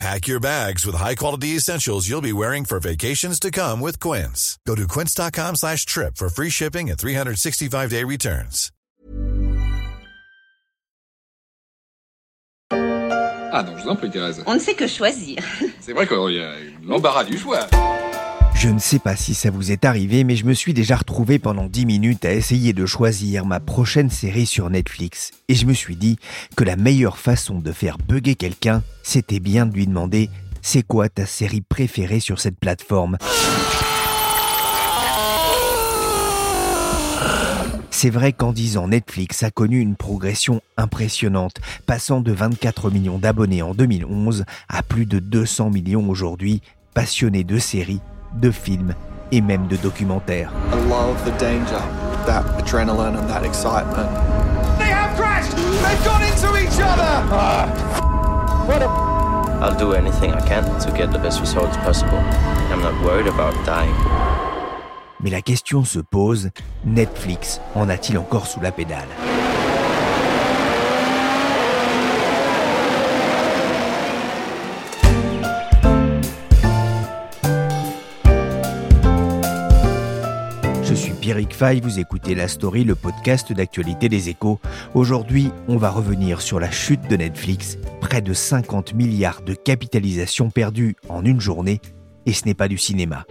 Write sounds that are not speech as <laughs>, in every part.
Pack your bags with high-quality essentials you'll be wearing for vacations to come with Quince. Go to quince.com slash trip for free shipping and 365-day returns. Ah non, je vous en prie, Thérèse. On ne sait que choisir. C'est vrai qu'il y a l'embarras du choix. Je ne sais pas si ça vous est arrivé, mais je me suis déjà retrouvé pendant 10 minutes à essayer de choisir ma prochaine série sur Netflix. Et je me suis dit que la meilleure façon de faire bugger quelqu'un, c'était bien de lui demander c'est quoi ta série préférée sur cette plateforme? C'est vrai qu'en 10 ans, Netflix a connu une progression impressionnante, passant de 24 millions d'abonnés en 2011 à plus de 200 millions aujourd'hui, passionnés de séries de films et même de documentaires. I love the danger, that adrenaline and that excitement. They have crashed! They've gone into each other! What a... I'll do anything I can to get the best results possible. I'm not worried about dying. Mais la question se pose, Netflix en a-t-il encore sous la pédale? Pierrick Fay, vous écoutez La Story, le podcast d'actualité des échos. Aujourd'hui, on va revenir sur la chute de Netflix, près de 50 milliards de capitalisation perdue en une journée, et ce n'est pas du cinéma.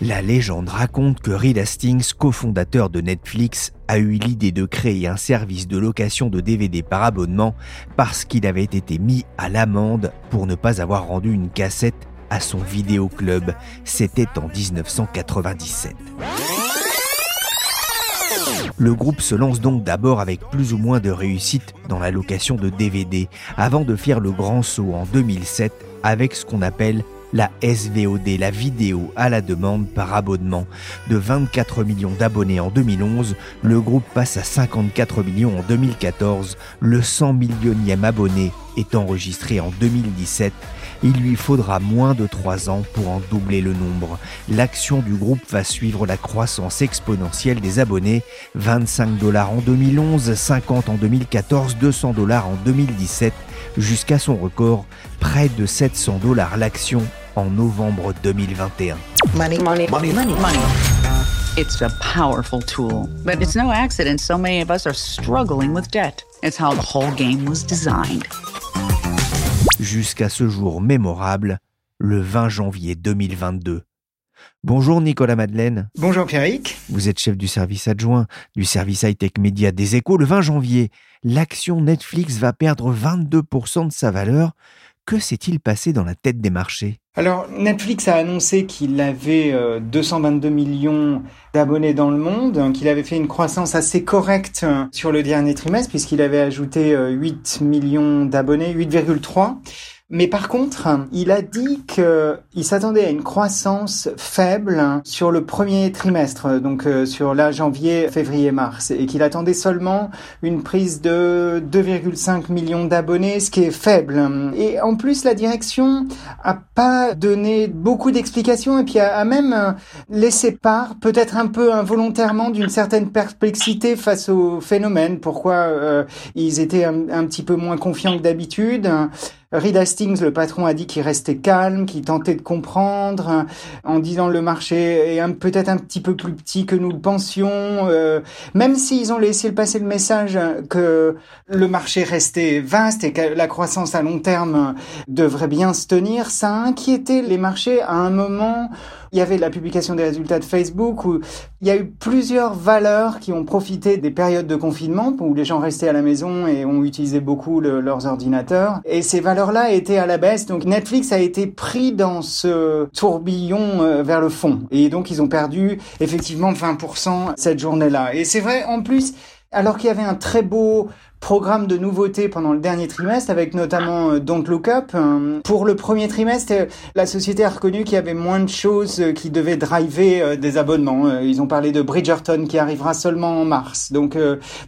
La légende raconte que Reed Hastings, cofondateur de Netflix, a eu l'idée de créer un service de location de DVD par abonnement parce qu'il avait été mis à l'amende pour ne pas avoir rendu une cassette à son vidéoclub. C'était en 1997. Le groupe se lance donc d'abord avec plus ou moins de réussite dans la location de DVD, avant de faire le grand saut en 2007 avec ce qu'on appelle la SVOD, la vidéo à la demande par abonnement. De 24 millions d'abonnés en 2011, le groupe passe à 54 millions en 2014. Le 100 millionième abonné est enregistré en 2017. Il lui faudra moins de 3 ans pour en doubler le nombre. L'action du groupe va suivre la croissance exponentielle des abonnés. 25 dollars en 2011, 50 en 2014, 200 dollars en 2017, jusqu'à son record, près de 700 dollars l'action en novembre 2021. Money. Money. Money. Money. Money. It's a powerful tool, but it's no accident so many of us are struggling with debt. It's how the whole game was designed. Jusqu'à ce jour mémorable, le 20 janvier 2022. Bonjour Nicolas Madeleine. Bonjour Pierrick. Vous êtes chef du service adjoint du service high-tech média des échos. Le 20 janvier, l'action Netflix va perdre 22% de sa valeur. Que s'est-il passé dans la tête des marchés? Alors, Netflix a annoncé qu'il avait euh, 222 millions d'abonnés dans le monde, hein, qu'il avait fait une croissance assez correcte euh, sur le dernier trimestre, puisqu'il avait ajouté euh, 8 millions d'abonnés, 8,3. Mais par contre, il a dit qu'il s'attendait à une croissance faible sur le premier trimestre, donc euh, sur la janvier, février, mars, et qu'il attendait seulement une prise de 2,5 millions d'abonnés, ce qui est faible. Et en plus, la direction a pas donné beaucoup d'explications et puis a, même laissé part, peut-être un peu involontairement, d'une certaine perplexité face au phénomène. Pourquoi euh, ils étaient un petit peu moins confiants que d'habitude. Reed Hastings, le patron, a dit qu'il restait calme, qu'il tentait de comprendre, en disant le marché est peut-être un petit peu plus petit que nous le pensions. Euh, même s'ils ont laissé passer le message que le marché restait vaste et que la croissance à long terme devrait bien se tenir, ça a inquiété les marchés à un moment il y avait la publication des résultats de Facebook où il y a eu plusieurs valeurs qui ont profité des périodes de confinement où les gens restaient à la maison et ont utilisé beaucoup le, leurs ordinateurs. Et ces valeurs-là étaient à la baisse. Donc Netflix a été pris dans ce tourbillon euh, vers le fond. Et donc ils ont perdu effectivement 20% cette journée-là. Et c'est vrai, en plus, alors qu'il y avait un très beau programme de nouveautés pendant le dernier trimestre, avec notamment euh, Don't Look Up. Euh, pour le premier trimestre, la société a reconnu qu'il y avait moins de choses qui devaient driver des abonnements. Ils ont parlé de Bridgerton qui arrivera seulement en mars. Donc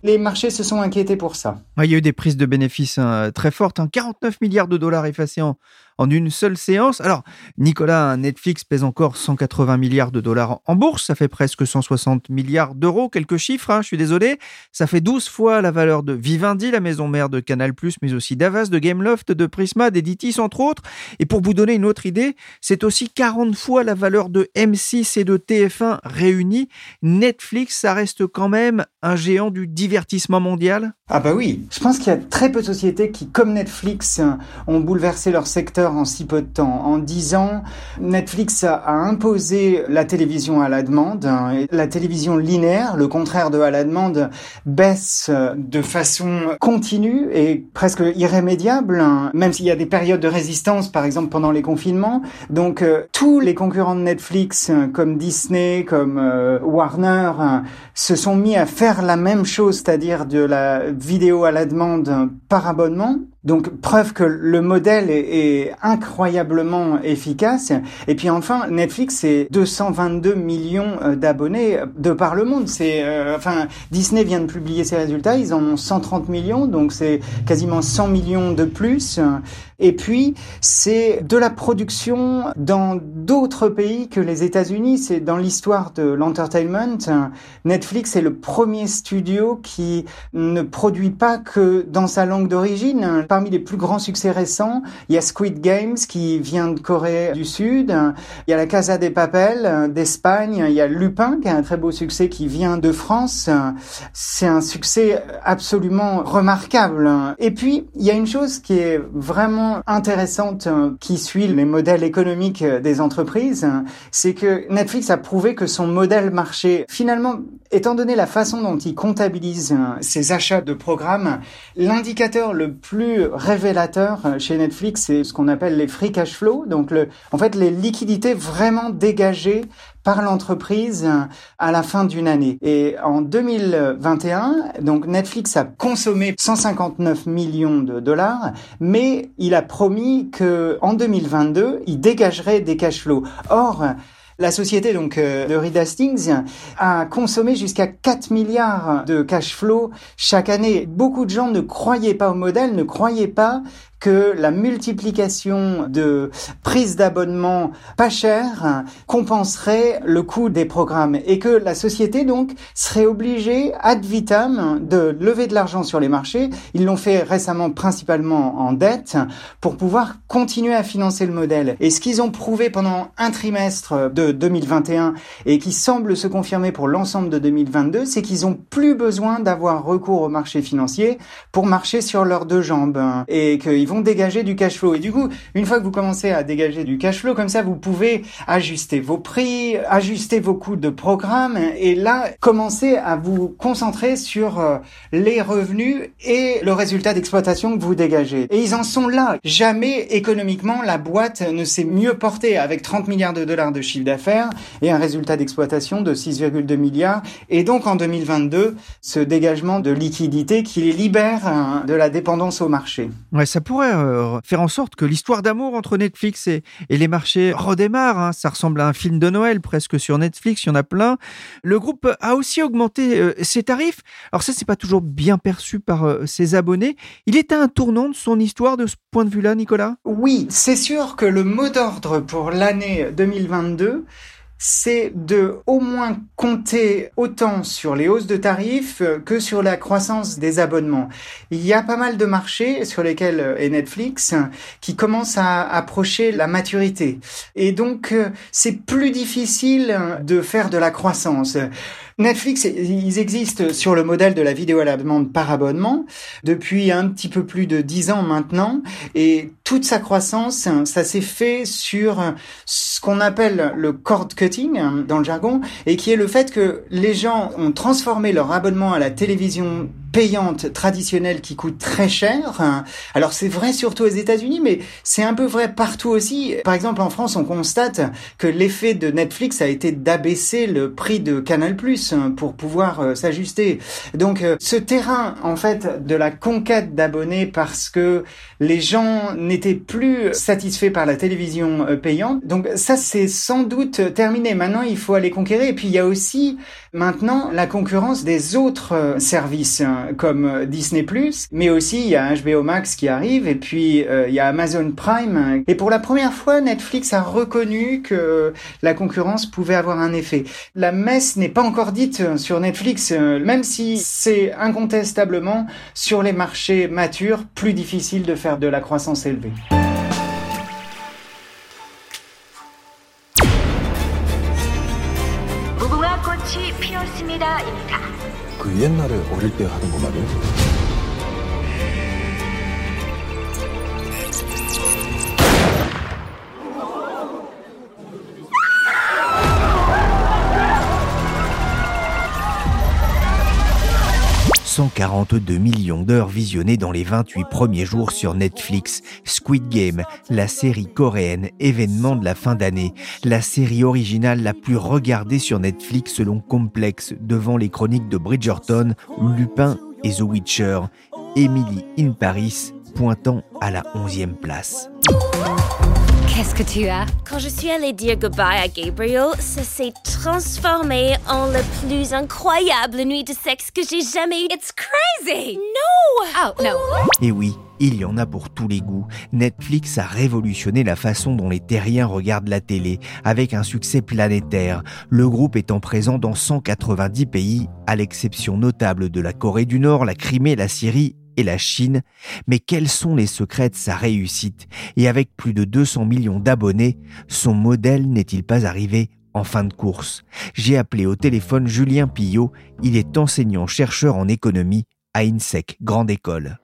les marchés se sont inquiétés pour ça. il y a eu des prises de bénéfices hein, très fortes, 49 hein. milliards de dollars effacés en, en une seule séance. Alors, Nicolas, Netflix pèse encore 180 milliards de dollars en bourse, ça fait presque 160 milliards d'euros, quelques chiffres, hein, je suis désolé. Ça fait 12 fois la valeur de Vivendi, la maison mère de Canal+, mais aussi d'Avas, de Gameloft, de Prisma, d'Editis, entre autres. Et pour vous donner une autre idée, c'est aussi 40 fois la valeur de M6 et de TF1 réunis. Netflix, ça reste quand même un géant du divertissement mondial Ah bah oui, je pense qu'il y a très peu de sociétés qui, comme Netflix, ont bouleversé leur secteur en si peu de temps. En dix ans, Netflix a imposé la télévision à la demande. La télévision linéaire, le contraire de à la demande, baisse de façon continue et presque irrémédiable, même s'il y a des périodes de résistance, par exemple pendant les confinements. Donc euh, tous les concurrents de Netflix, comme Disney, comme euh, Warner, se sont mis à faire la même chose, c'est-à-dire de la vidéo à la demande par abonnement. Donc preuve que le modèle est, incroyablement efficace. Et puis enfin, Netflix c'est 222 millions euh, d'abonnés de par le monde. C'est euh, enfin Disney vient de publier ses résultats, ils en ont 130 millions, donc c'est quasiment 100 millions de plus. Et puis, c'est de la production dans d'autres pays que les États-Unis. C'est dans l'histoire de l'entertainment. Netflix est le premier studio qui ne produit pas que dans sa langue d'origine. Parmi les plus grands succès récents, il y a Squid Games qui vient de Corée du Sud. Il y a La Casa des Papel d'Espagne. Il y a Lupin qui a un très beau succès qui vient de France. C'est un succès absolument remarquable. Et puis, il y a une chose qui est vraiment intéressante qui suit les modèles économiques euh, des entreprises, c'est que Netflix a prouvé que son modèle marché, finalement, étant donné la façon dont il comptabilise euh, ses achats de programmes, l'indicateur le plus révélateur chez Netflix, c'est ce qu'on appelle les free cash flow, donc en fait les liquidités vraiment dégagées par l'entreprise à la fin d'une année. Et en 2021, donc Netflix a consommé 159 millions de dollars, mais il a promis que en 2022, il dégagerait des cash flows. Or, la société donc euh, de Reed Hastings a consommé jusqu'à 4 milliards de cash flow chaque année. Beaucoup de gens ne croyaient pas au modèle, ne croyaient pas que la multiplication de prises d'abonnement pas chères compenserait le coût des programmes et que la société donc serait obligée ad vitam de lever de l'argent sur les marchés. Ils l'ont fait récemment principalement en dette pour pouvoir continuer à financer le modèle. Et ce qu'ils ont prouvé pendant un trimestre de 2021 et qui semble se confirmer pour l'ensemble de 2022, c'est qu'ils ont plus besoin d'avoir recours au marché financier pour marcher sur leurs deux jambes et qu'ils vont dégager du cash flow. Et du coup, une fois que vous commencez à dégager du cash flow, comme ça, vous pouvez ajuster vos prix, ajuster vos coûts de programme, et là, commencer à vous concentrer sur euh, les revenus et le résultat d'exploitation que vous dégagez. Et ils en sont là. Jamais économiquement, la boîte ne s'est mieux portée avec 30 milliards de dollars de chiffre d'affaires et un résultat d'exploitation de 6,2 milliards. Et donc, en 2022, ce dégagement de liquidité qui les libère hein, de la dépendance au marché. Ouais, ça pourrait euh, faire en sorte que l'histoire d'amour entre Netflix et, les marchés redémarre. Hein. Ça ressemble à un film de Noël presque sur Netflix, il y en a plein. Le groupe a aussi augmenté euh, ses tarifs. Alors ça, c'est pas toujours bien perçu par euh, ses abonnés. Il est à un tournant de son histoire de ce point de vue-là, Nicolas? Oui, c'est sûr que le mot d'ordre pour l'année 2022, c'est de au moins compter autant sur les hausses de tarifs que sur la croissance des abonnements. Il y a pas mal de marchés sur lesquels est Netflix qui commencent à approcher la maturité. Et donc, c'est plus difficile de faire de la croissance. Netflix, ils existent sur le modèle de la vidéo à la demande par abonnement depuis un petit peu plus de dix ans maintenant. Et toute sa croissance, ça s'est fait sur ce qu'on appelle le cord cutting dans le jargon et qui est le fait que les gens ont transformé leur abonnement à la télévision payante traditionnelle qui coûte très cher. Alors c'est vrai surtout aux États-Unis, mais c'est un peu vrai partout aussi. Par exemple, en France, on constate que l'effet de Netflix a été d'abaisser le prix de Canal+. Plus pour pouvoir s'ajuster. Donc ce terrain en fait de la conquête d'abonnés parce que les gens n'étaient plus satisfaits par la télévision payante. Donc ça c'est sans doute terminé. Maintenant il faut aller conquérir. Et puis il y a aussi maintenant la concurrence des autres services hein, comme Disney+, mais aussi il y a HBO Max qui arrive et puis il y a Amazon Prime. Et pour la première fois Netflix a reconnu que la concurrence pouvait avoir un effet. La messe n'est pas encore dite sur Netflix, même si c'est incontestablement sur les marchés matures plus difficile de faire de la croissance élevée. 142 millions d'heures visionnées dans les 28 premiers jours sur Netflix. Squid Game, la série coréenne événement de la fin d'année, la série originale la plus regardée sur Netflix selon Complex, devant les chroniques de Bridgerton, Lupin et The Witcher. Emily in Paris pointant à la 11e place. Qu'est-ce que tu as? Quand je suis allée dire goodbye à Gabriel, ça s'est transformé en la plus incroyable nuit de sexe que j'ai jamais eue. It's crazy! No! Oh, no. Et oui, il y en a pour tous les goûts. Netflix a révolutionné la façon dont les terriens regardent la télé, avec un succès planétaire, le groupe étant présent dans 190 pays, à l'exception notable de la Corée du Nord, la Crimée, la Syrie et la Chine, mais quels sont les secrets de sa réussite? Et avec plus de 200 millions d'abonnés, son modèle n'est-il pas arrivé en fin de course? J'ai appelé au téléphone Julien Pillot, il est enseignant-chercheur en économie à INSEC, Grande École.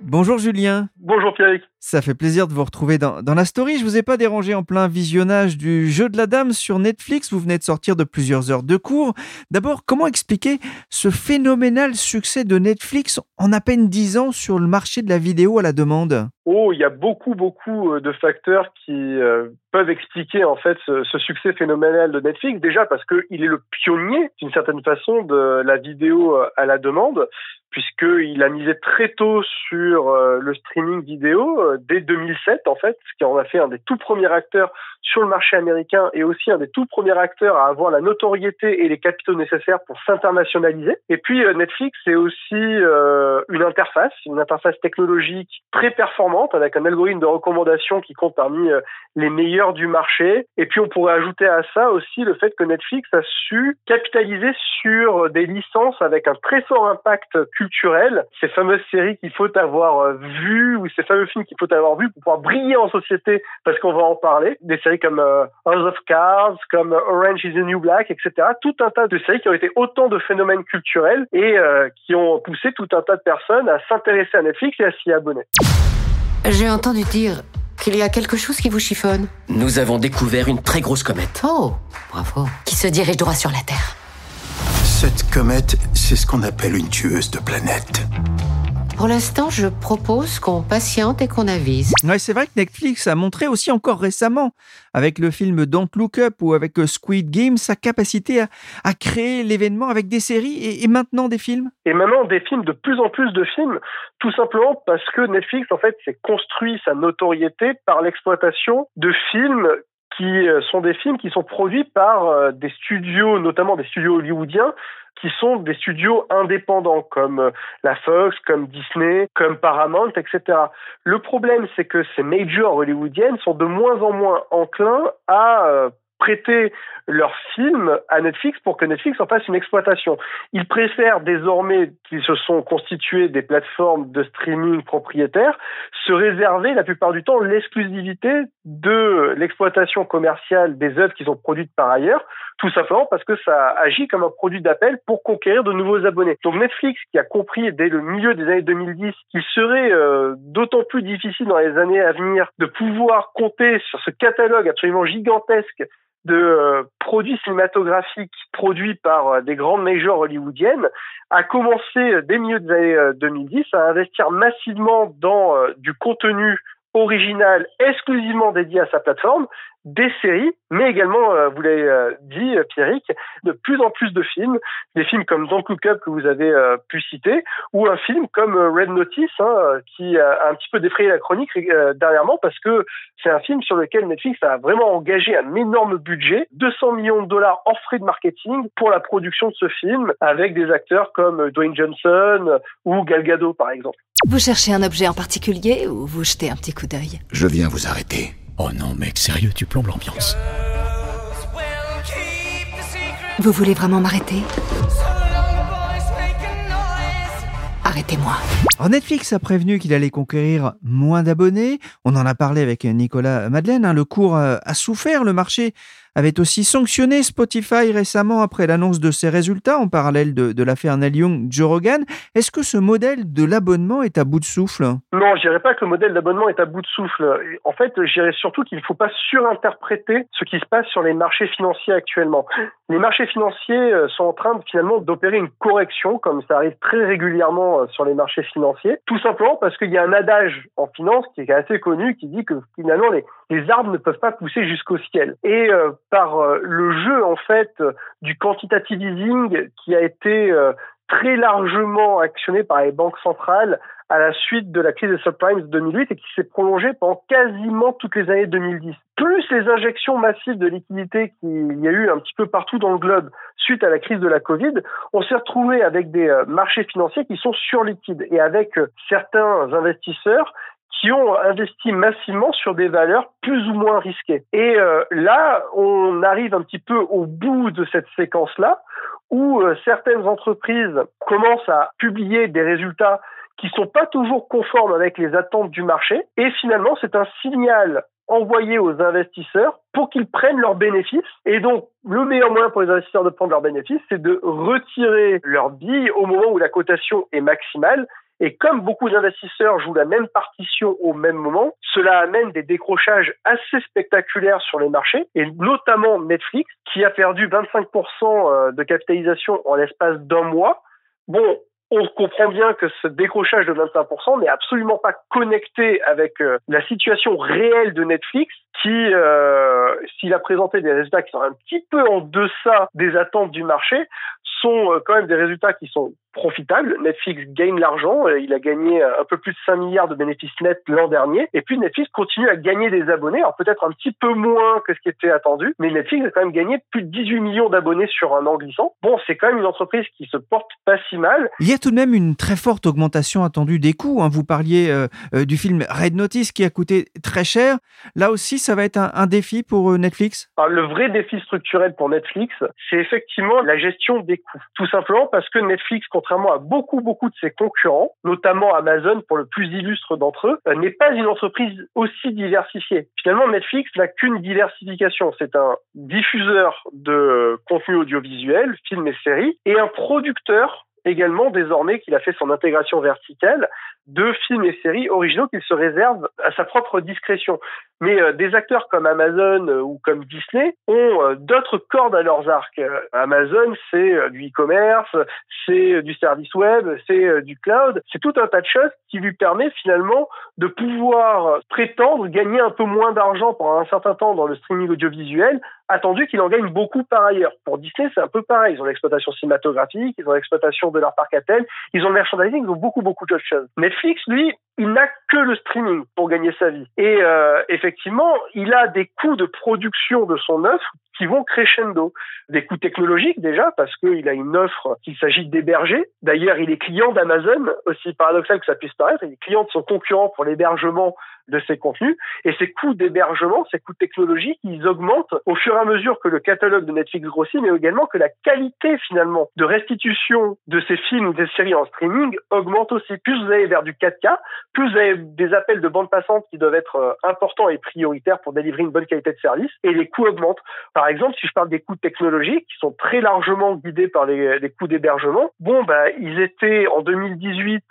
Bonjour Julien. Bonjour Pierre. Ça fait plaisir de vous retrouver dans, la story. Je vous ai pas dérangé en plein visionnage du jeu de la dame sur Netflix. Vous venez de sortir de plusieurs heures de cours. D'abord, comment expliquer ce phénoménal succès de Netflix en à peine dix ans sur le marché de la vidéo à la demande? Oh, il y a beaucoup, beaucoup euh, de facteurs qui euh, peuvent expliquer en fait ce, ce, succès phénoménal de Netflix. Déjà parce qu'il est le pionnier d'une certaine façon de la vidéo euh, à la demande, puisqu'il a misé très tôt sur le streaming vidéo dès 2007 en fait, ce qui en a fait un des tout premiers acteurs sur le marché américain et aussi un des tout premiers acteurs à avoir la notoriété et les capitaux nécessaires pour s'internationaliser. Et puis Netflix c'est aussi euh, une interface, une interface technologique très performante avec un algorithme de recommandation qui compte parmi euh, les meilleurs du marché. Et puis on pourrait ajouter à ça aussi le fait que Netflix a su capitaliser sur des licences avec un très fort impact culturel, ces fameuses séries qu'il faut avoir euh, vues ou ces fameux films qu'il faut avoir vus pour pouvoir briller en société parce qu'on va en parler. Des séries comme House of Cards, comme Orange is the New Black, etc. Tout un tas de séries qui ont été autant de phénomènes culturels et qui ont poussé tout un tas de personnes à s'intéresser à Netflix et à s'y abonner. J'ai entendu dire qu'il y a quelque chose qui vous chiffonne. Nous avons découvert une très grosse comète. Oh, bravo. Qui se dirige droit sur la Terre. Cette comète, c'est ce qu'on appelle une tueuse de planètes. Pour l'instant, je propose qu'on patiente et qu'on avise. Ouais, c'est vrai que Netflix a montré aussi encore récemment, avec le film Don't Look Up ou avec Squid Game, sa capacité à, à créer l'événement avec des séries et, et, maintenant des films. Et maintenant des films, de plus en plus de films, tout simplement parce que Netflix, en fait, s'est construit sa notoriété par l'exploitation de films qui sont des films qui sont produits par des studios, notamment des studios hollywoodiens, qui sont des studios indépendants comme la Fox, comme Disney, comme Paramount, etc. Le problème, c'est que ces majors hollywoodiennes sont de moins en moins enclins à prêter leurs films à Netflix pour que Netflix en fasse une exploitation. Ils préfèrent désormais, qu'ils se sont constitués des plateformes de streaming propriétaires, se réserver la plupart du temps l'exclusivité de l'exploitation commerciale des œuvres qui sont produites par ailleurs, tout simplement parce que ça agit comme un produit d'appel pour conquérir de nouveaux abonnés. Donc Netflix, qui a compris dès le milieu des années 2010 qu'il serait euh, d'autant plus difficile dans les années à venir de pouvoir compter sur ce catalogue absolument gigantesque de euh, produits cinématographiques produits par euh, des grandes majors hollywoodiennes a commencé dès le milieu des années 2010 à investir massivement dans du contenu original exclusivement dédié à sa plateforme, des séries, mais également, euh, vous l'avez euh, dit, euh, Pierrick, de plus en plus de films, des films comme Don't Look Up que vous avez pu citer, ou un film comme Red Notice, hein, qui a un petit peu défrayé la chronique dernièrement parce que c'est un film sur lequel Netflix a vraiment engagé un énorme budget, 200 millions de dollars en frais de marketing pour la production de ce film, avec des acteurs comme Dwayne Johnson ou Gal Gadot, par exemple. Vous cherchez un objet en particulier ou vous jetez un petit coup d'œil? Je viens vous arrêter. Oh non, mec, sérieux, tu plombes l'ambiance. Vous voulez vraiment m'arrêter? Arrêtez-moi. Netflix a prévenu qu'il allait conquérir moins d'abonnés. On en a parlé avec Nicolas Madeleine. Hein. Le cours a souffert. Le marché avait aussi sanctionné Spotify récemment après l'annonce de ses résultats en parallèle de, l'affaire Neil Young, Joe Rogan. Est-ce que ce modèle de l'abonnement est à bout de souffle? Non, je dirais pas que le modèle d'abonnement est à bout de souffle. En fait, je dirais surtout qu'il ne faut pas surinterpréter ce qui se passe sur les marchés financiers actuellement. Les marchés financiers euh, sont en train finalement d'opérer une correction, comme ça arrive très régulièrement euh, sur les marchés financiers, tout simplement parce qu'il y a un adage en finance qui est assez connu qui dit que finalement les, arbres ne peuvent pas pousser jusqu'au ciel. Et euh, par euh, le jeu en fait du quantitative easing qui a été euh, très largement actionné par les banques centrales à la suite de la crise des subprimes de 2008 et qui s'est prolongé pendant quasiment toutes les années 2010. Plus les injections massives de liquidités qu'il y a eu un petit peu partout dans le globe suite à la crise de la Covid, on s'est retrouvé avec des marchés financiers qui sont surliquides et avec certains investisseurs qui ont investi massivement sur des valeurs plus ou moins risquées. Et euh, là, on arrive un petit peu au bout de cette séquence-là, où euh, certaines entreprises commencent à publier des résultats qui sont pas toujours conformes avec les attentes du marché. Et finalement, c'est un signal envoyé aux investisseurs pour qu'ils prennent leurs bénéfices. Et donc, le meilleur moyen pour les investisseurs de prendre leurs bénéfices, c'est de retirer leurs billes au moment où la cotation est maximale et comme beaucoup d'investisseurs jouent la même partition au même moment, cela amène des décrochages assez spectaculaires sur les marchés, et notamment Netflix, qui a perdu 25% euh, de capitalisation en l'espace d'un mois. Bon, on comprend bien que ce décrochage de 25% n'est absolument pas connecté avec euh, la situation réelle de Netflix, qui, euh, s'il a présenté des résultats qui sont un petit peu en deçà des attentes du marché, sont quand même des résultats qui sont profitables. Netflix gagne l'argent, euh, il a gagné un peu plus de 5 milliards de bénéfices nets l'an dernier, et puis Netflix continue à gagner des abonnés, alors peut-être un petit peu moins que ce qui était attendu, mais Netflix a quand même gagné plus de 18 millions d'abonnés sur un an glissant. Bon, c'est quand même une entreprise qui se porte pas si mal. Il y a tout de même une très forte augmentation attendue des coûts. Hein. Vous parliez euh, du film Red Notice qui a coûté très cher. Là aussi, ça va être un, défi pour Netflix? Alors, Le vrai défi structurel pour Netflix, c'est effectivement la gestion des coûts. Tout simplement parce que Netflix, contrairement à beaucoup, beaucoup de ses concurrents, notamment Amazon pour le plus illustre d'entre eux, euh, n'est pas une entreprise aussi diversifiée. Finalement, Netflix n'a qu'une diversification. C'est un diffuseur de contenu audiovisuel, films et séries, et un producteur également désormais qu'il a fait son intégration verticale de films et séries originaux qu'il se réserve à sa propre discrétion. Mais euh, des acteurs comme Amazon euh, ou comme Disney ont euh, d'autres cordes à leurs arcs. Amazon, c'est du e-commerce, c'est du service web, c'est du cloud, c'est tout un tas de choses qui lui permet finalement de pouvoir prétendre gagner un peu moins d'argent pendant un certain temps dans le streaming audiovisuel, attendu qu'il en gagne beaucoup par ailleurs. Pour Disney, c'est un peu pareil. Ils ont l'exploitation cinématographique, ils ont l'exploitation de leur parc à tel, ils ont le merchandising, ils ont beaucoup, beaucoup d'autres choses. Netflix, lui, il n'a que le streaming pour gagner sa vie. Et euh, effectivement, il a des coûts de production de son offre qui vont crescendo. Des coûts technologiques déjà, parce qu'il a une offre qu'il s'agit d'héberger. D'ailleurs, il est client d'Amazon, aussi paradoxal que ça puisse paraître, il est client de son concurrent pour l'hébergement de ses contenus. Et ces coûts d'hébergement, ces coûts technologiques, ils augmentent au fur et à mesure que le catalogue de Netflix grossit, mais également que la qualité finalement de restitution de ces films ou des séries en streaming augmente aussi. Plus vous allez vers du 4K, plus vous avez des appels de bande passante qui doivent être euh, importants et prioritaires pour délivrer une bonne qualité de service, et les coûts augmentent. Par exemple, si je parle des coûts technologiques, qui sont très largement guidés par les, les coûts d'hébergement, bon, bah, ils étaient en 2018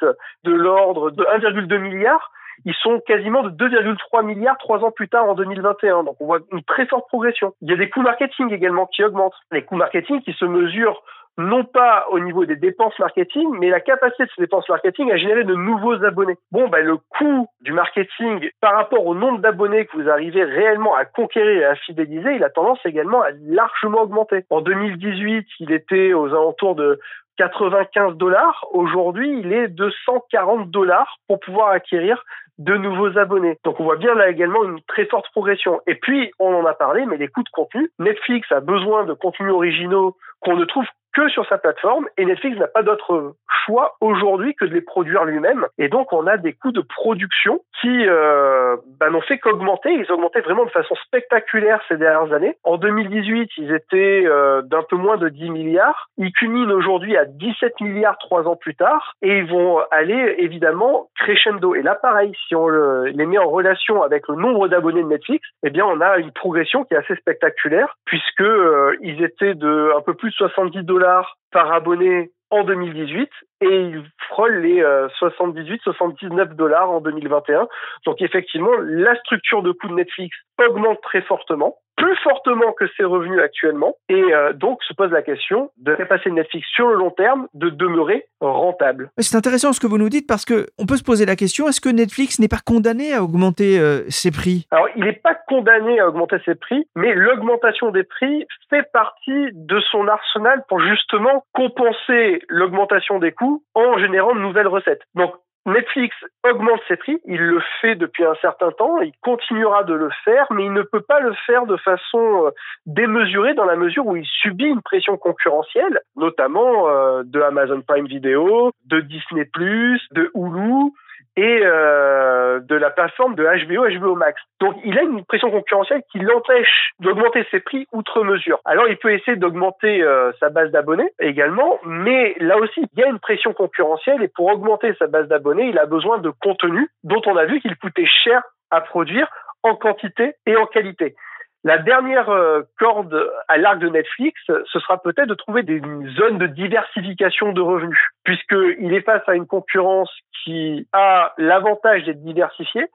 de l'ordre de 1,2 milliard ils sont quasiment de 2,3 milliards trois ans plus tard en 2021. Donc on voit une très forte progression. Il y a des coûts marketing également qui augmentent. Les coûts marketing qui se mesurent non pas au niveau des dépenses marketing, mais la capacité de ces dépenses marketing à générer de nouveaux abonnés. Bon, ben, le coût du marketing par rapport au nombre d'abonnés que vous arrivez réellement à conquérir et à fidéliser, il a tendance également à largement augmenter. En 2018, il était aux alentours de 95 dollars. Aujourd'hui, il est de 140 dollars pour pouvoir acquérir de nouveaux abonnés. Donc on voit bien là également une très forte progression. Et puis, on en a parlé, mais les coûts de contenu, Netflix a besoin de contenus originaux qu'on ne trouve que sur sa plateforme et Netflix n'a pas d'autre choix aujourd'hui que de les produire lui-même. Et donc on a des coûts de production qui euh, bah, n'ont fait qu'augmenter. Ils augmentaient vraiment de façon spectaculaire ces dernières années. En 2018 ils étaient euh, d'un peu moins de 10 milliards. Ils culminent aujourd'hui à 17 milliards trois ans plus tard et ils vont aller évidemment crescendo. Et là pareil si on le, les met en relation avec le nombre d'abonnés de Netflix eh bien on a une progression qui est assez spectaculaire puisque euh, ils étaient de un peu plus de 70 dollars par abonné en 2018 et il frôle les 78-79 euh, dollars en 2021. Donc effectivement, la structure de coût de Netflix augmente très fortement plus fortement que ses revenus actuellement et euh, donc se pose la question de faire passer Netflix sur le long terme de demeurer rentable. C'est intéressant ce que vous nous dites parce que on peut se poser la question est-ce que Netflix n'est pas condamné à augmenter euh, ses prix? Alors il n'est pas condamné à augmenter ses prix, mais l'augmentation des prix fait partie de son arsenal pour justement compenser l'augmentation des coûts en générant de nouvelles recettes. Donc Netflix augmente ses prix, il le fait depuis un certain temps, il continuera de le faire, mais il ne peut pas le faire de façon euh, démesurée dans la mesure où il subit une pression concurrentielle, notamment euh, de Amazon Prime Video, de Disney+, de Hulu, et euh, de la plateforme de HBO, HBO Max. Donc il a une pression concurrentielle qui l'empêche d'augmenter ses prix outre mesure. Alors il peut essayer d'augmenter euh, sa base d'abonnés également, mais là aussi il y a une pression concurrentielle et pour augmenter sa base d'abonnés, il a besoin de contenu dont on a vu qu'il coûtait cher à produire en quantité et en qualité. La dernière euh, corde à l'arc de Netflix, ce sera peut-être de trouver des zones de diversification de revenus, puisqu'il est face à une concurrence qui a l'avantage d'être diversifiée.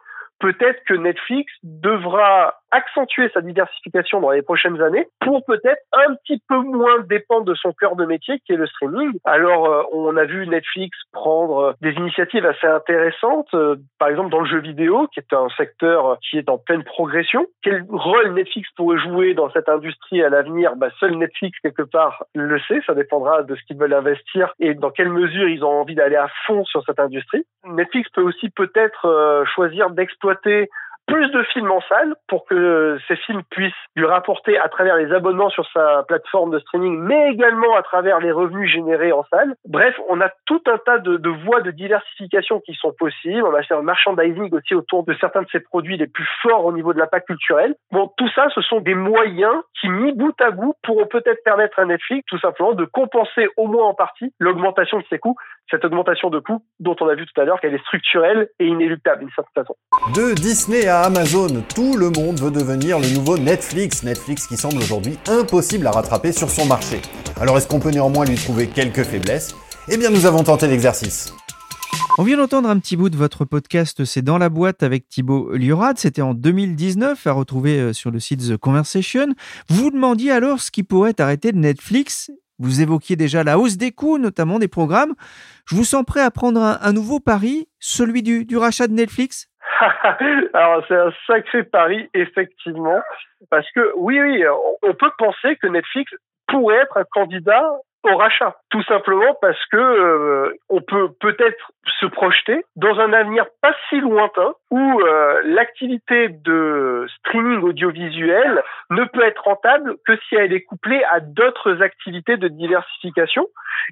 Peut-être que Netflix devra accentuer sa diversification dans les prochaines années pour peut-être un petit peu moins dépendre de son cœur de métier qui est le streaming. Alors euh, on a vu Netflix prendre euh, des initiatives assez intéressantes, euh, par exemple dans le jeu vidéo qui est un secteur qui est en pleine progression. Quel rôle Netflix pourrait jouer dans cette industrie à l'avenir? Bah, Seul Netflix quelque part le sait, ça dépendra de ce qu'ils veulent investir et dans quelle mesure ils ont envie d'aller à fond sur cette industrie. Netflix peut aussi peut-être choisir d'exploiter este plus de films en salle pour que ces films puissent lui rapporter à travers les abonnements sur sa plateforme de streaming, mais également à travers les revenus générés en salle. Bref, on a tout un tas de, voies de diversification qui sont possibles. On a fait un merchandising aussi autour de certains de ces produits les plus forts au niveau de l'impact culturel. Bon, tout ça, ce sont des moyens qui, mis bout à bout, pourront peut-être permettre à Netflix, tout simplement, de compenser au moins en partie l'augmentation de ses coûts. Cette augmentation de coûts dont on a vu tout à l'heure qu'elle est structurelle et inéluctable d'une certaine façon. De Disney Amazon, tout le monde veut devenir le nouveau Netflix. Netflix qui semble aujourd'hui impossible à rattraper sur son marché. Alors est-ce qu'on peut néanmoins lui trouver quelques faiblesses? Eh bien nous avons tenté l'exercice. On vient d'entendre un petit bout de votre podcast C'est dans la boîte avec Thibaut Liorad. C'était en 2019 à retrouver euh, sur le site The Conversation. Vous demandiez alors ce qui pourrait arrêter de Netflix. Vous évoquiez déjà la hausse des coûts, notamment des programmes. Je vous sens prêt à prendre un, nouveau pari, celui du rachat de Netflix? <laughs> Alors c'est un sacré pari, effectivement, parce que oui, oui, on peut penser que Netflix pourrait être un candidat au rachat, tout simplement parce que euh, on peut peut-être se projeter dans un avenir pas si lointain où euh, l'activité de streaming audiovisuel ne peut être rentable que si elle est couplée à d'autres activités de diversification.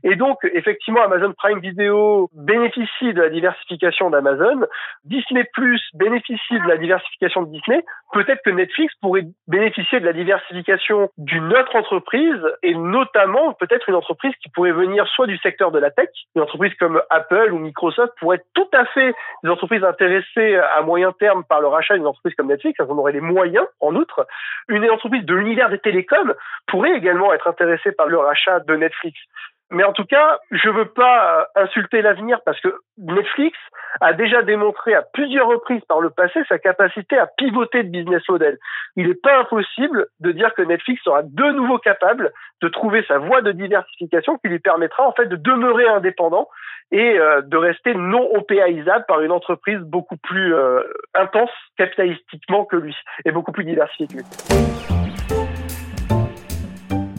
Et donc, effectivement, Amazon Prime Video bénéficie de la diversification d'Amazon, Disney Plus bénéficie de la diversification de Disney. Peut-être que Netflix pourrait bénéficier de la diversification d'une autre entreprise et notamment peut-être une entreprise qui pourrait venir soit du secteur de la tech, une entreprise comme Apple ou Microsoft pourrait être tout à fait des entreprises intéressées à moyen terme par le rachat d'une entreprise comme Netflix, elles en auraient les moyens en outre. Une entreprise de l'univers des télécoms pourrait également être intéressée par le rachat de Netflix. Mais en tout cas, je veux pas euh, insulter l'avenir parce que Netflix a déjà démontré à plusieurs reprises par le passé sa capacité à pivoter de business model. Il n'est pas impossible de dire que Netflix sera de nouveau capable de trouver sa voie de diversification qui lui permettra en fait de demeurer indépendant et euh, de rester non opéaisable par une entreprise beaucoup plus euh, intense capitalistiquement que lui et beaucoup plus diversifiée que lui.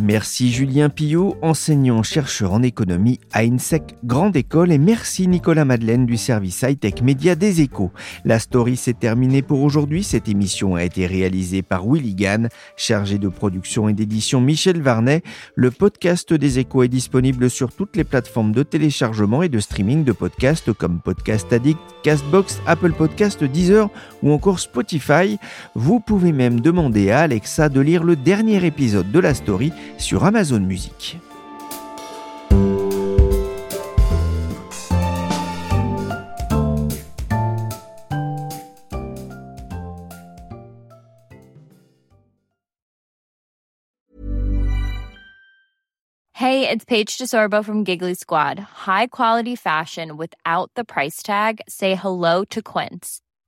Merci Julien Pillot, enseignant-chercheur en économie à INSEC Grande École et merci Nicolas Madeleine du service high-tech média des échos. La story s'est terminée pour aujourd'hui. Cette émission a été réalisée par Willy Gann, chargé de production et d'édition Michel Varnet. Le podcast des échos est disponible sur toutes les plateformes de téléchargement et de streaming de podcasts comme Podcast Addict, Castbox, Apple Podcast, Deezer ou encore Spotify. Vous pouvez même demander à Alexa de lire le dernier épisode de la story sur Amazon Music. Hey, it's Paige DeSorbo from Giggly Squad. High quality fashion without the price tag. Say hello to Quince.